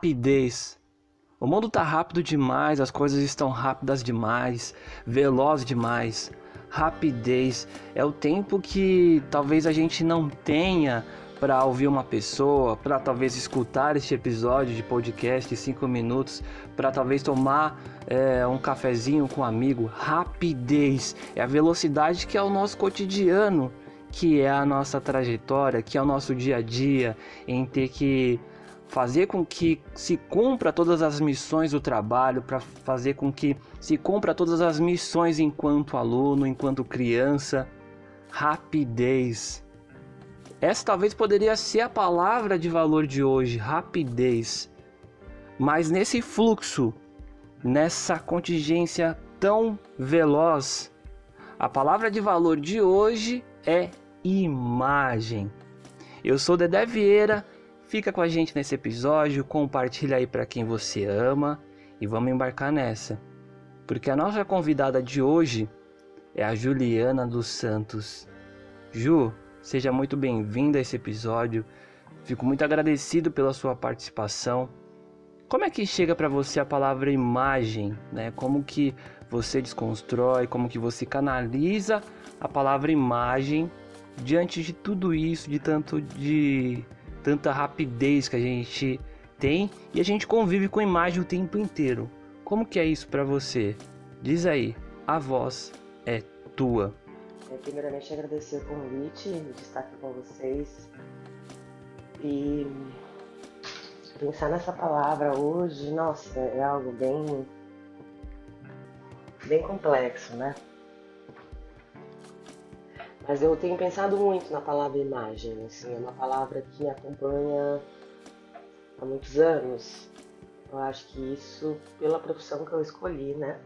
rapidez. O mundo está rápido demais, as coisas estão rápidas demais, veloz demais. Rapidez é o tempo que talvez a gente não tenha para ouvir uma pessoa, para talvez escutar este episódio de podcast de 5 minutos, para talvez tomar é, um cafezinho com um amigo. Rapidez é a velocidade que é o nosso cotidiano, que é a nossa trajetória, que é o nosso dia a dia, em ter que fazer com que se cumpra todas as missões do trabalho, para fazer com que se cumpra todas as missões enquanto aluno, enquanto criança. Rapidez. Essa talvez poderia ser a palavra de valor de hoje, rapidez. Mas nesse fluxo, nessa contingência tão veloz, a palavra de valor de hoje é imagem. Eu sou Dedé Vieira, fica com a gente nesse episódio, compartilha aí para quem você ama e vamos embarcar nessa. Porque a nossa convidada de hoje é a Juliana dos Santos. Ju, Seja muito bem-vindo a esse episódio. Fico muito agradecido pela sua participação. Como é que chega para você a palavra imagem, né? Como que você desconstrói, como que você canaliza a palavra imagem diante de tudo isso, de tanto de tanta rapidez que a gente tem e a gente convive com imagem o tempo inteiro. Como que é isso para você? Diz aí, a voz é tua. É, primeiramente agradecer o convite de estar aqui com vocês e pensar nessa palavra hoje, nossa, é algo bem bem complexo, né? Mas eu tenho pensado muito na palavra imagem, assim, é uma palavra que me acompanha há muitos anos. Eu acho que isso pela profissão que eu escolhi, né?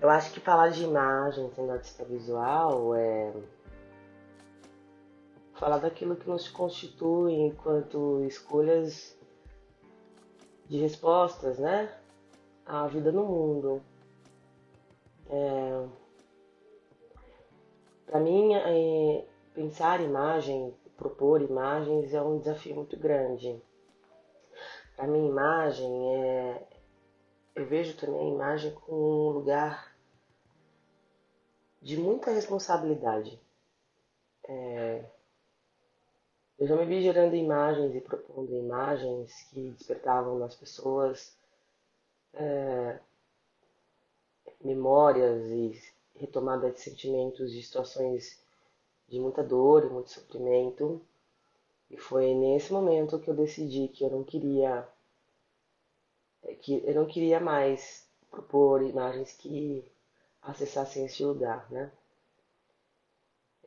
Eu acho que falar de imagem sendo artista visual é falar daquilo que nos constitui enquanto escolhas de respostas, né? À vida no mundo. É... Para mim, é... pensar imagem, propor imagens é um desafio muito grande. Para mim, imagem é. Eu vejo também a imagem como um lugar de muita responsabilidade. É, eu já me vi gerando imagens e propondo imagens que despertavam nas pessoas é, memórias e retomada de sentimentos de situações de muita dor e muito sofrimento. E foi nesse momento que eu decidi que eu não queria que eu não queria mais propor imagens que acessassem esse lugar, né?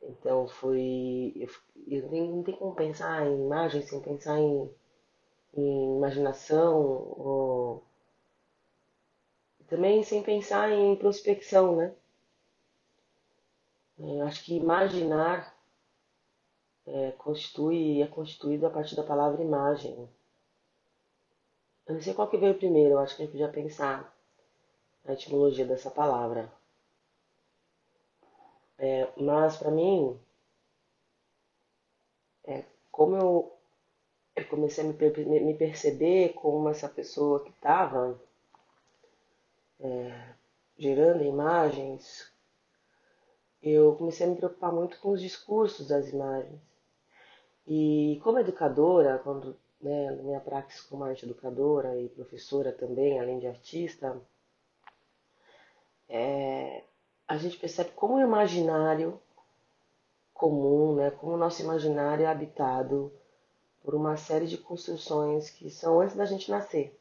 Então foi. Eu, eu não tem como pensar em imagem sem pensar em, em imaginação, ou, também sem pensar em prospecção, né? Eu acho que imaginar é, constitui, é constituído a partir da palavra imagem. Eu não sei qual que veio primeiro, eu acho que a gente podia pensar na etimologia dessa palavra. É, mas para mim, é, como eu, eu comecei a me, me, perceber como essa pessoa que estava é, gerando imagens, eu comecei a me preocupar muito com os discursos das imagens. E como educadora, quando né, minha prática como arte educadora e professora também, além de artista, é, a gente percebe como o imaginário comum, né, como o nosso imaginário é habitado por uma série de construções que são antes da gente nascer.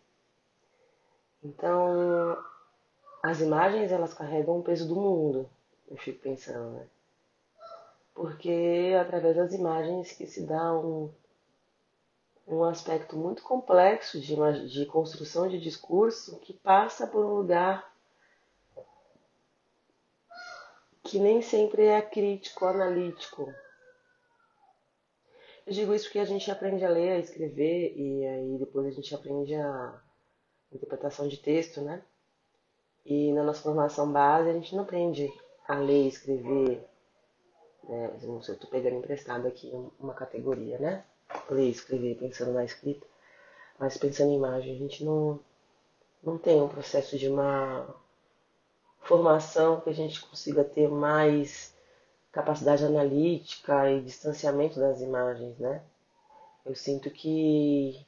Então, as imagens elas carregam o peso do mundo, eu fico pensando, né? Porque é através das imagens que se dá um, um aspecto muito complexo de, de construção de discurso que passa por um lugar que nem sempre é crítico, analítico. Eu digo isso porque a gente aprende a ler, a escrever e aí depois a gente aprende a interpretação de texto, né? E na nossa formação base a gente não aprende a ler escrever. Né? Não eu tô pegando emprestado aqui uma categoria, né? Ler escrever pensando na escrita. Mas pensando em imagem, a gente não, não tem um processo de uma formação que a gente consiga ter mais capacidade analítica e distanciamento das imagens, né? Eu sinto que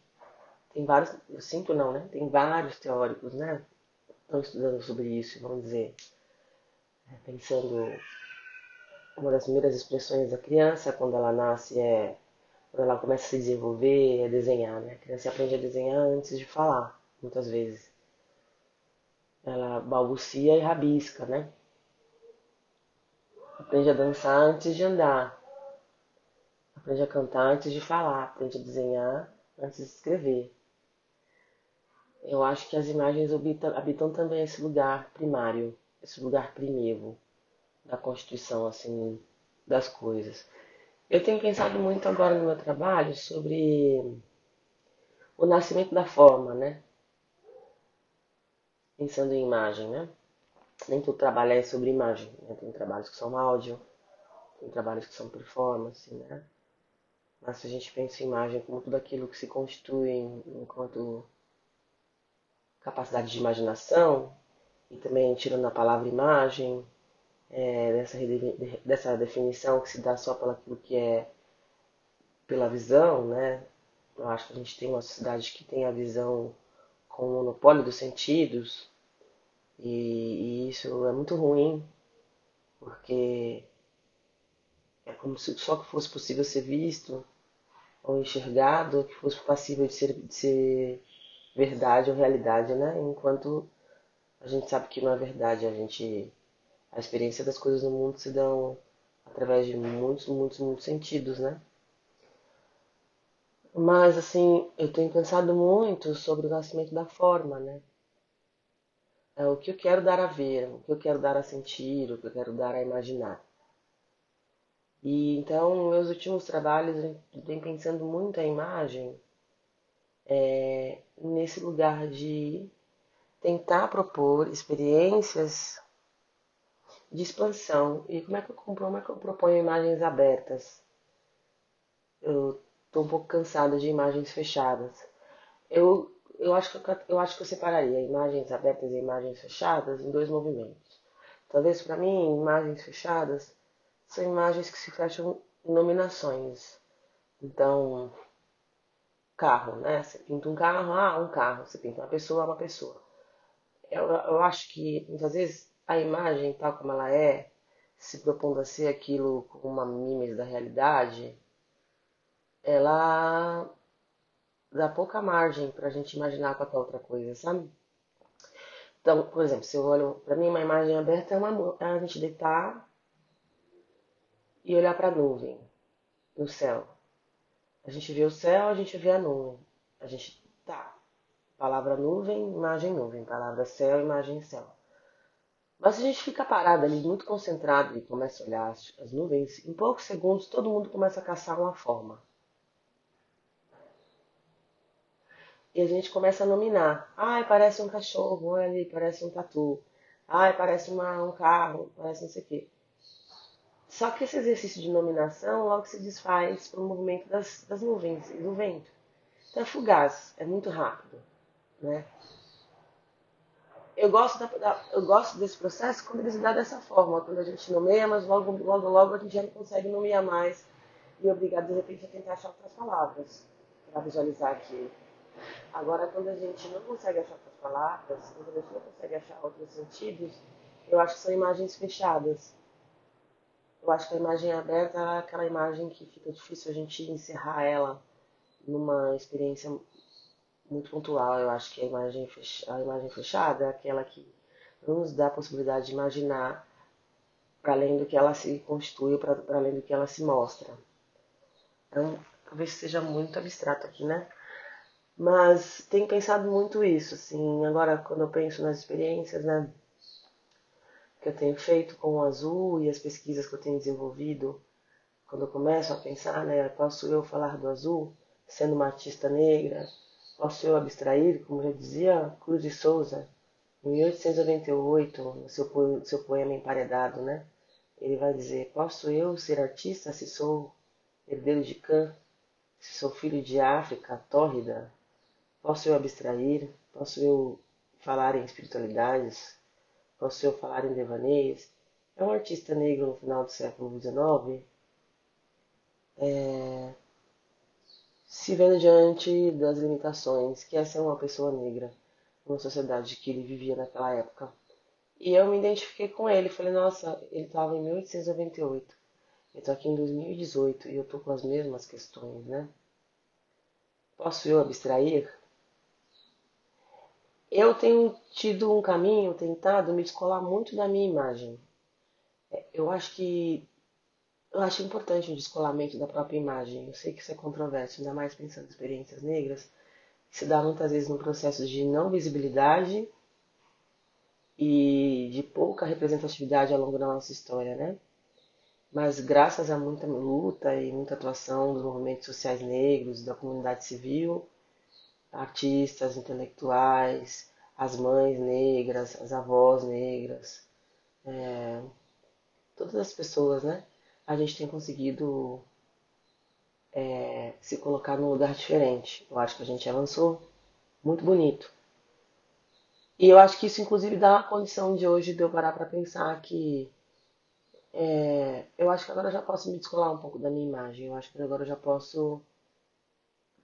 tem vários, eu sinto não, né? Tem vários teóricos, né? Estão estudando sobre isso, vamos dizer, pensando uma das primeiras expressões da criança quando ela nasce é quando ela começa a se desenvolver, é desenhar, né? A criança aprende a desenhar antes de falar, muitas vezes. Ela balbucia e rabisca, né? Aprende a dançar antes de andar. Aprende a cantar antes de falar. Aprende a desenhar antes de escrever. Eu acho que as imagens habitam, habitam também esse lugar primário, esse lugar primevo da constituição assim das coisas. Eu tenho pensado muito agora no meu trabalho sobre o nascimento da forma, né? Pensando em imagem, né? Nem todo trabalho é sobre imagem, né? Tem trabalhos que são áudio, tem trabalhos que são performance, né? Mas se a gente pensa em imagem como tudo aquilo que se constitui enquanto capacidade de imaginação, e também tirando a palavra imagem, é, dessa, dessa definição que se dá só pelo que é pela visão, né? Eu acho que a gente tem uma sociedade que tem a visão com o monopólio dos sentidos, e, e isso é muito ruim, porque é como se só que fosse possível ser visto ou enxergado, que fosse passível de ser, de ser verdade ou realidade, né? Enquanto a gente sabe que não é verdade, a gente a experiência das coisas no mundo se dão através de muitos, muitos, muitos sentidos, né? Mas assim, eu tenho pensado muito sobre o nascimento da forma, né? É o que eu quero dar a ver, o que eu quero dar a sentir, o que eu quero dar a imaginar. E então, meus últimos trabalhos, eu tenho pensando muito a imagem é, nesse lugar de tentar propor experiências de expansão. E como é que eu, como é que eu proponho imagens abertas? Eu estou um pouco cansada de imagens fechadas. Eu, eu, acho que eu, eu acho que eu separaria imagens abertas e imagens fechadas em dois movimentos. Talvez para mim, imagens fechadas são imagens que se fecham em nominações. Então, carro, né? Você pinta um carro, ah, um carro. Você pinta uma pessoa, uma pessoa. Eu, eu acho que muitas vezes a imagem, tal como ela é, se propondo a ser aquilo como uma mimes da realidade, ela dá pouca margem para a gente imaginar qualquer outra coisa, sabe? Então, por exemplo, se eu olho, para mim uma imagem aberta é, uma, é a gente deitar e olhar para a nuvem, no céu. A gente vê o céu, a gente vê a nuvem. A gente tá. Palavra nuvem, imagem nuvem. Palavra céu, imagem céu. Mas se a gente fica parado ali, muito concentrado e começa a olhar as, nuvens, em poucos segundos todo mundo começa a caçar uma forma. E a gente começa a nominar. Ai, parece um cachorro, olha ali, parece um tatu. Ai, parece uma, um carro, parece não sei o quê. Só que esse exercício de nominação logo se desfaz para o movimento das, das nuvens e do vento. Então é fugaz, é muito rápido. Né? eu gosto, da, da, eu gosto desse processo quando ele se dá dessa forma, quando a gente nomeia, mas logo, logo, logo a gente já não consegue nomear mais e é obrigado de repente a tentar achar outras palavras para visualizar aquilo. Agora, quando a gente não consegue achar outras palavras, quando a gente não consegue achar outros sentidos, eu acho que são imagens fechadas. Eu acho que a imagem aberta é aquela imagem que fica difícil a gente encerrar ela numa experiência muito pontual. Eu acho que a imagem, fech... a imagem fechada é aquela que nos dá a possibilidade de imaginar para além do que ela se constitui, para além do que ela se mostra. Então, talvez seja muito abstrato aqui, né? Mas tenho pensado muito isso, assim, agora quando eu penso nas experiências, né, que eu tenho feito com o azul e as pesquisas que eu tenho desenvolvido, quando eu começo a pensar, né, posso eu falar do azul, sendo uma artista negra, ao seu abstrair, como já dizia Cruz de Souza, em 1898, no seu, seu poema Emparedado, né? Ele vai dizer: Posso eu ser artista se sou herdeiro de Cã, se sou filho de África tórrida, Posso eu abstrair? Posso eu falar em espiritualidades? Posso eu falar em devaneios? É um artista negro no final do século XIX, é, se vendo diante das limitações que é ser uma pessoa negra numa sociedade que ele vivia naquela época. E eu me identifiquei com ele, falei, nossa, ele estava em 1898, eu tô aqui em 2018 e eu tô com as mesmas questões, né? Posso eu abstrair? Eu tenho tido um caminho, tentado me descolar muito da minha imagem. É, eu acho que eu acho importante o descolamento da própria imagem. Eu sei que isso é controverso, ainda mais pensando em experiências negras, que se dá muitas vezes num processo de não visibilidade e de pouca representatividade ao longo da nossa história, né? Mas graças a muita luta e muita atuação dos movimentos sociais negros, da comunidade civil, artistas, intelectuais, as mães negras, as avós negras, é, todas as pessoas, né? A gente tem conseguido é, se colocar num lugar diferente. Eu acho que a gente avançou muito bonito. E eu acho que isso, inclusive, dá a condição de hoje de eu parar para pensar que é, eu acho que agora eu já posso me descolar um pouco da minha imagem. Eu acho que agora eu já posso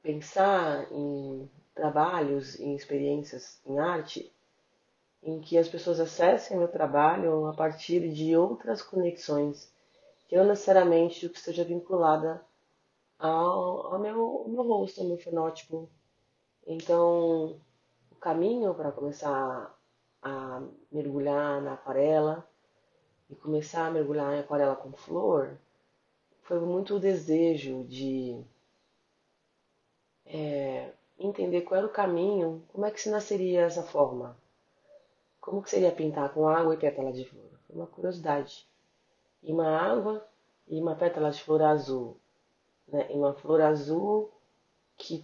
pensar em trabalhos, em experiências em arte, em que as pessoas acessem meu trabalho a partir de outras conexões, que não necessariamente que esteja vinculada ao, ao, meu, ao meu rosto, ao meu fenótipo. Então, o caminho para começar a mergulhar na aquarela e começar a mergulhar em aquarela com flor foi muito o desejo de é, entender qual era o caminho, como é que se nasceria essa forma. Como que seria pintar com água e pétala de flor? Foi uma curiosidade. E uma água e uma pétala de flor azul. Né? E uma flor azul que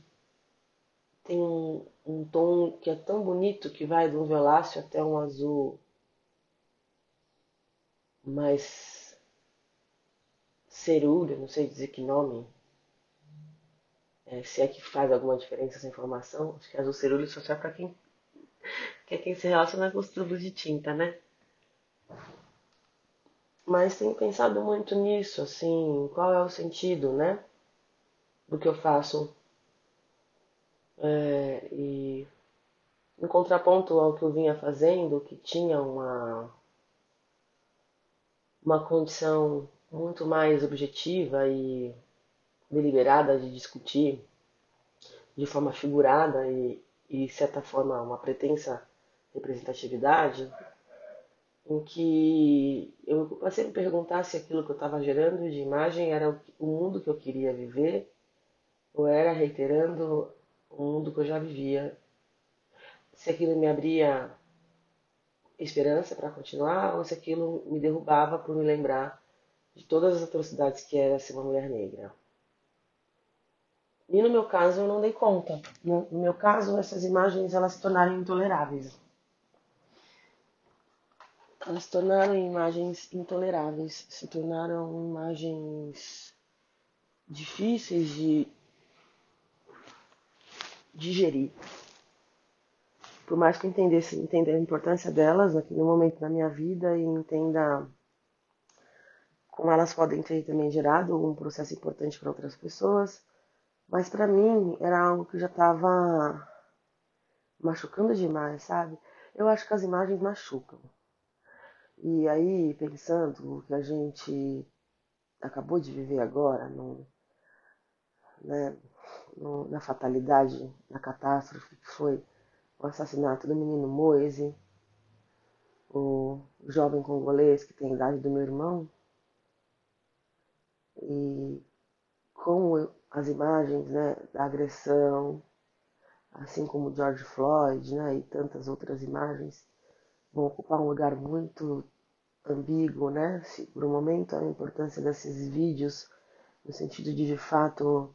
tem um, um tom que é tão bonito que vai de um violáceo até um azul mais cerúleo, não sei dizer que nome. É, se é que faz alguma diferença essa informação, acho que azul cerúleo só serve para quem, que é quem se relaciona com os tubos de tinta, né? Mas tenho pensado muito nisso, assim, qual é o sentido, né? Do que eu faço. É, e em contraponto ao que eu vinha fazendo, que tinha uma uma condição muito mais objetiva e deliberada de discutir de forma figurada e, e certa forma, uma pretensa representatividade, em que eu passei a me perguntar se aquilo que eu estava gerando de imagem era o mundo que eu queria viver ou era reiterando o mundo que eu já vivia. Se aquilo me abria esperança para continuar ou se aquilo me derrubava por me lembrar de todas as atrocidades que era ser uma mulher negra. E no meu caso eu não dei conta. No meu caso essas imagens elas se tornaram intoleráveis. Elas se tornaram imagens intoleráveis, se tornaram imagens difíceis de digerir por mais que eu entendesse, entenda a importância delas naquele momento da minha vida e entenda como elas podem ter também gerado um processo importante para outras pessoas, mas para mim era algo que já estava machucando demais, sabe? Eu acho que as imagens machucam. E aí, pensando o que a gente acabou de viver agora, no, né, no, na fatalidade, na catástrofe que foi o assassinato do menino Moise, o jovem congolês que tem a idade do meu irmão, e como as imagens né, da agressão, assim como George Floyd né, e tantas outras imagens, vão ocupar um lugar muito ambíguo, né? Se por um momento a importância desses vídeos no sentido de de fato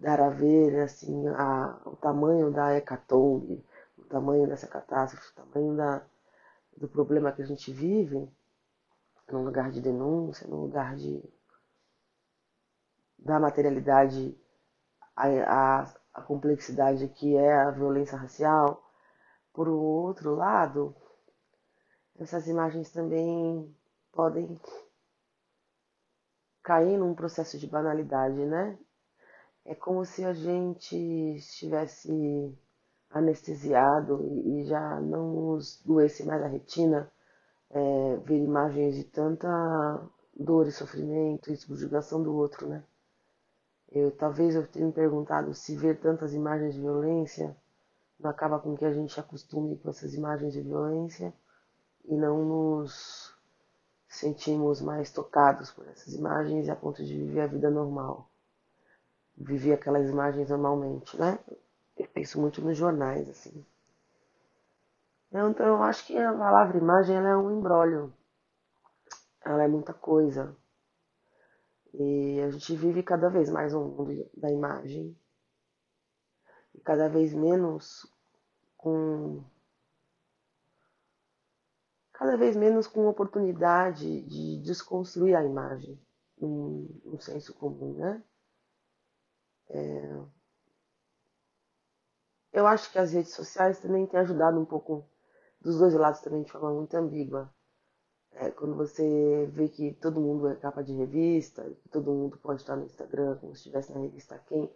dar a ver assim a, o tamanho da hecatombe, tamanho dessa catástrofe, o tamanho da, do problema que a gente vive, num lugar de denúncia, num lugar de da materialidade a, a, a complexidade que é a violência racial, por outro lado, essas imagens também podem cair num processo de banalidade, né? É como se a gente estivesse anestesiado e já não nos doesse mais a retina é, ver imagens de tanta dor e sofrimento e subjugação do outro, né? Eu, talvez eu tenha me perguntado se ver tantas imagens de violência não acaba com que a gente acostume com essas imagens de violência e não nos sentimos mais tocados por essas imagens a ponto de viver a vida normal. Viver aquelas imagens normalmente, né? Eu penso muito nos jornais, assim. Então eu acho que a palavra imagem é um embrólio. Ela é muita coisa. E a gente vive cada vez mais um mundo da imagem e cada vez menos com cada vez menos com oportunidade de desconstruir a imagem no, no senso comum, né? É... Eu acho que as redes sociais também têm ajudado um pouco dos dois lados também de forma muito ambígua. É, quando você vê que todo mundo é capa de revista, que todo mundo pode estar no Instagram como se estivesse na revista Quem,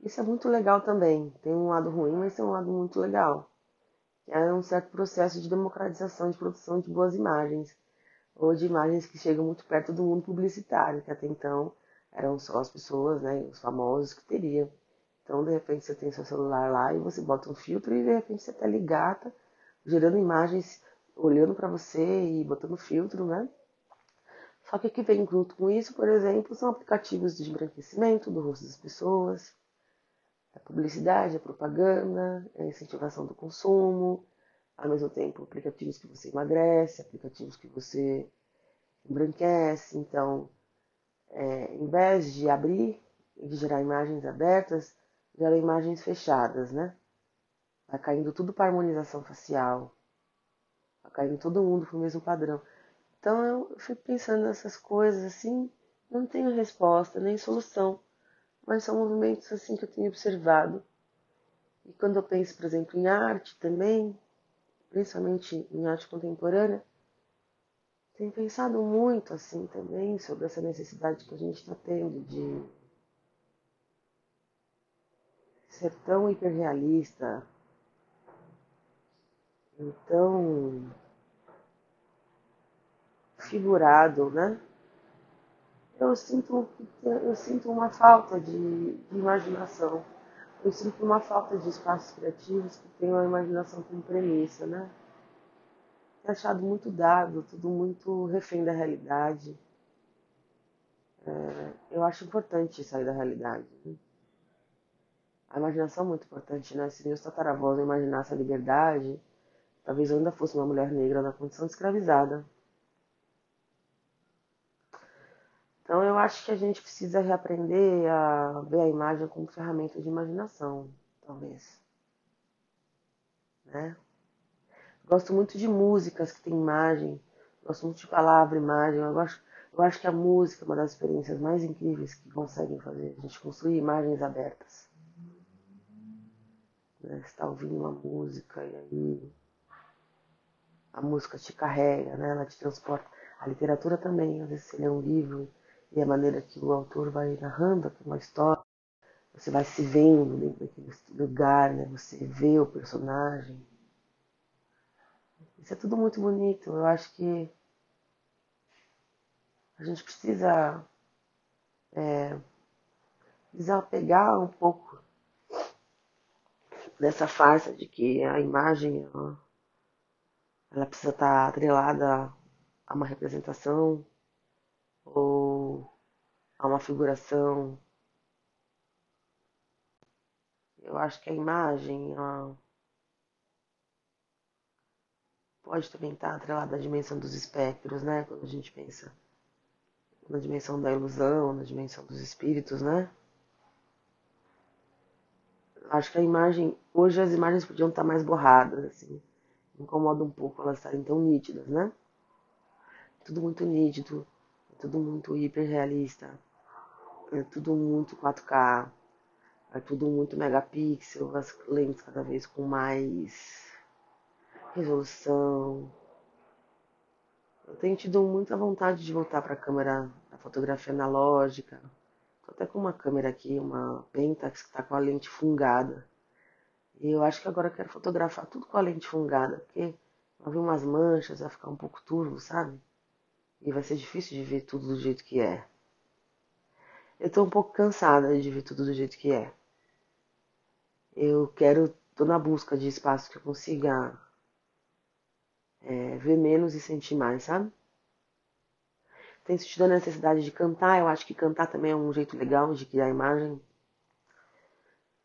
isso é muito legal também. Tem um lado ruim, mas tem um lado muito legal. É um certo processo de democratização de produção de boas imagens, ou de imagens que chegam muito perto do mundo publicitário, que até então eram só as pessoas, né, os famosos que teriam. Então, de repente, você tem seu celular lá e você bota um filtro e de repente você tá ligada, gerando imagens, olhando para você e botando filtro, né? Só que o que vem junto com isso, por exemplo, são aplicativos de embranquecimento do rosto das pessoas, a publicidade, a propaganda, a incentivação do consumo, ao mesmo tempo aplicativos que você emagrece, aplicativos que você embranquece. Então, é, em vez de abrir e de gerar imagens abertas, gera imagens fechadas, né? Vai caindo tudo para harmonização facial, vai caindo todo mundo para o mesmo padrão. Então eu fico pensando nessas coisas assim, não tenho resposta nem solução mas são movimentos assim que eu tenho observado. E quando eu penso, por exemplo, em arte também, principalmente em arte contemporânea, tenho pensado muito assim também sobre essa necessidade que a gente está tendo de ser tão hiperrealista, então figurado, né? Eu sinto, eu sinto uma falta de, de imaginação. Eu sinto uma falta de espaços criativos que tenham a imaginação como premissa, né? É achado muito dado, tudo muito refém da realidade. É, eu acho importante sair da realidade. Né? A imaginação é muito importante, né? Se meus tataravós imaginassem a liberdade, talvez eu ainda fosse uma mulher negra na condição escravizada. Eu acho que a gente precisa reaprender a ver a imagem como ferramenta de imaginação, talvez. Né? Gosto muito de músicas que tem imagem, gosto muito de palavra, imagem. Eu acho, eu acho que a música é uma das experiências mais incríveis que conseguem fazer a gente construir imagens abertas. Né? Você está ouvindo uma música e aí a música te carrega, né? ela te transporta. A literatura também, às vezes você lê um livro e a maneira que o autor vai narrando aquela história, você vai se vendo dentro daquele lugar, né? Você vê o personagem. Isso é tudo muito bonito. Eu acho que a gente precisa é, desapegar um pouco dessa farsa de que a imagem ela, ela precisa estar atrelada a uma representação ou a uma figuração. Eu acho que a imagem pode também estar atrelada à dimensão dos espectros, né? Quando a gente pensa na dimensão da ilusão, na dimensão dos espíritos, né? Acho que a imagem, hoje as imagens podiam estar mais borradas, assim. Incomoda um pouco elas estarem tão nítidas, né? Tudo muito nítido, tudo muito hiperrealista, é tudo muito 4K, É tudo muito megapixel, as lentes cada vez com mais resolução. Eu tenho tido muita vontade de voltar para a câmera da fotografia analógica. Tô até com uma câmera aqui, uma Pentax que está com a lente fungada. E eu acho que agora eu quero fotografar tudo com a lente fungada, porque vai vir umas manchas, vai ficar um pouco turvo, sabe? E vai ser difícil de ver tudo do jeito que é. Eu tô um pouco cansada de ver tudo do jeito que é. Eu quero, tô na busca de espaço que eu consiga é, ver menos e sentir mais, sabe? Tenho sentido a necessidade de cantar. Eu acho que cantar também é um jeito legal de criar imagem.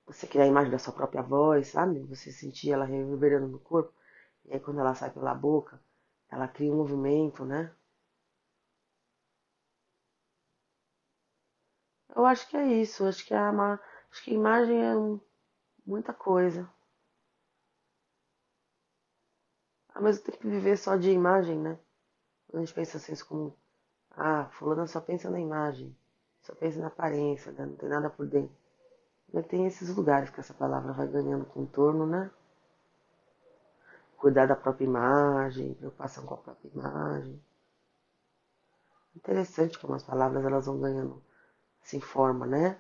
Você criar a imagem da sua própria voz, sabe? Você sentir ela reverberando no corpo. E aí quando ela sai pela boca, ela cria um movimento, né? Eu acho que é isso. Acho que a, acho que a imagem é muita coisa. Ao mesmo tempo viver só de imagem, né? Quando a gente pensa assim como, ah, fulano só pensa na imagem, só pensa na aparência, né? não tem nada por dentro. Mas tem esses lugares que essa palavra vai ganhando contorno, né? Cuidar da própria imagem, preocupação com a própria imagem. Interessante como as palavras elas vão ganhando assim forma, né?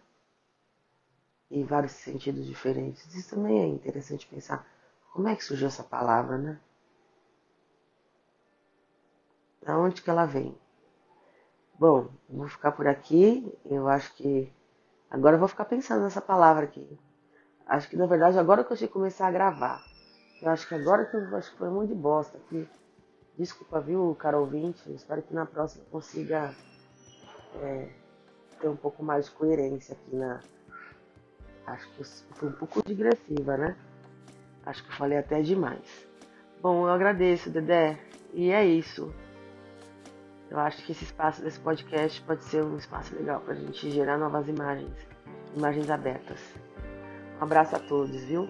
Em vários sentidos diferentes. Isso também é interessante pensar como é que surgiu essa palavra, né? Da onde que ela vem? Bom, vou ficar por aqui. Eu acho que agora eu vou ficar pensando nessa palavra aqui. Acho que na verdade agora que eu que começar a gravar. Eu acho que agora que eu acho que foi monte de bosta aqui. Desculpa, viu, cara ouvinte. Espero que na próxima consiga é, ter um pouco mais de coerência aqui na. Acho que foi um pouco digressiva, né? Acho que eu falei até demais. Bom, eu agradeço, Dedé. E é isso. Eu acho que esse espaço desse podcast pode ser um espaço legal para a gente gerar novas imagens, imagens abertas. Um abraço a todos, viu?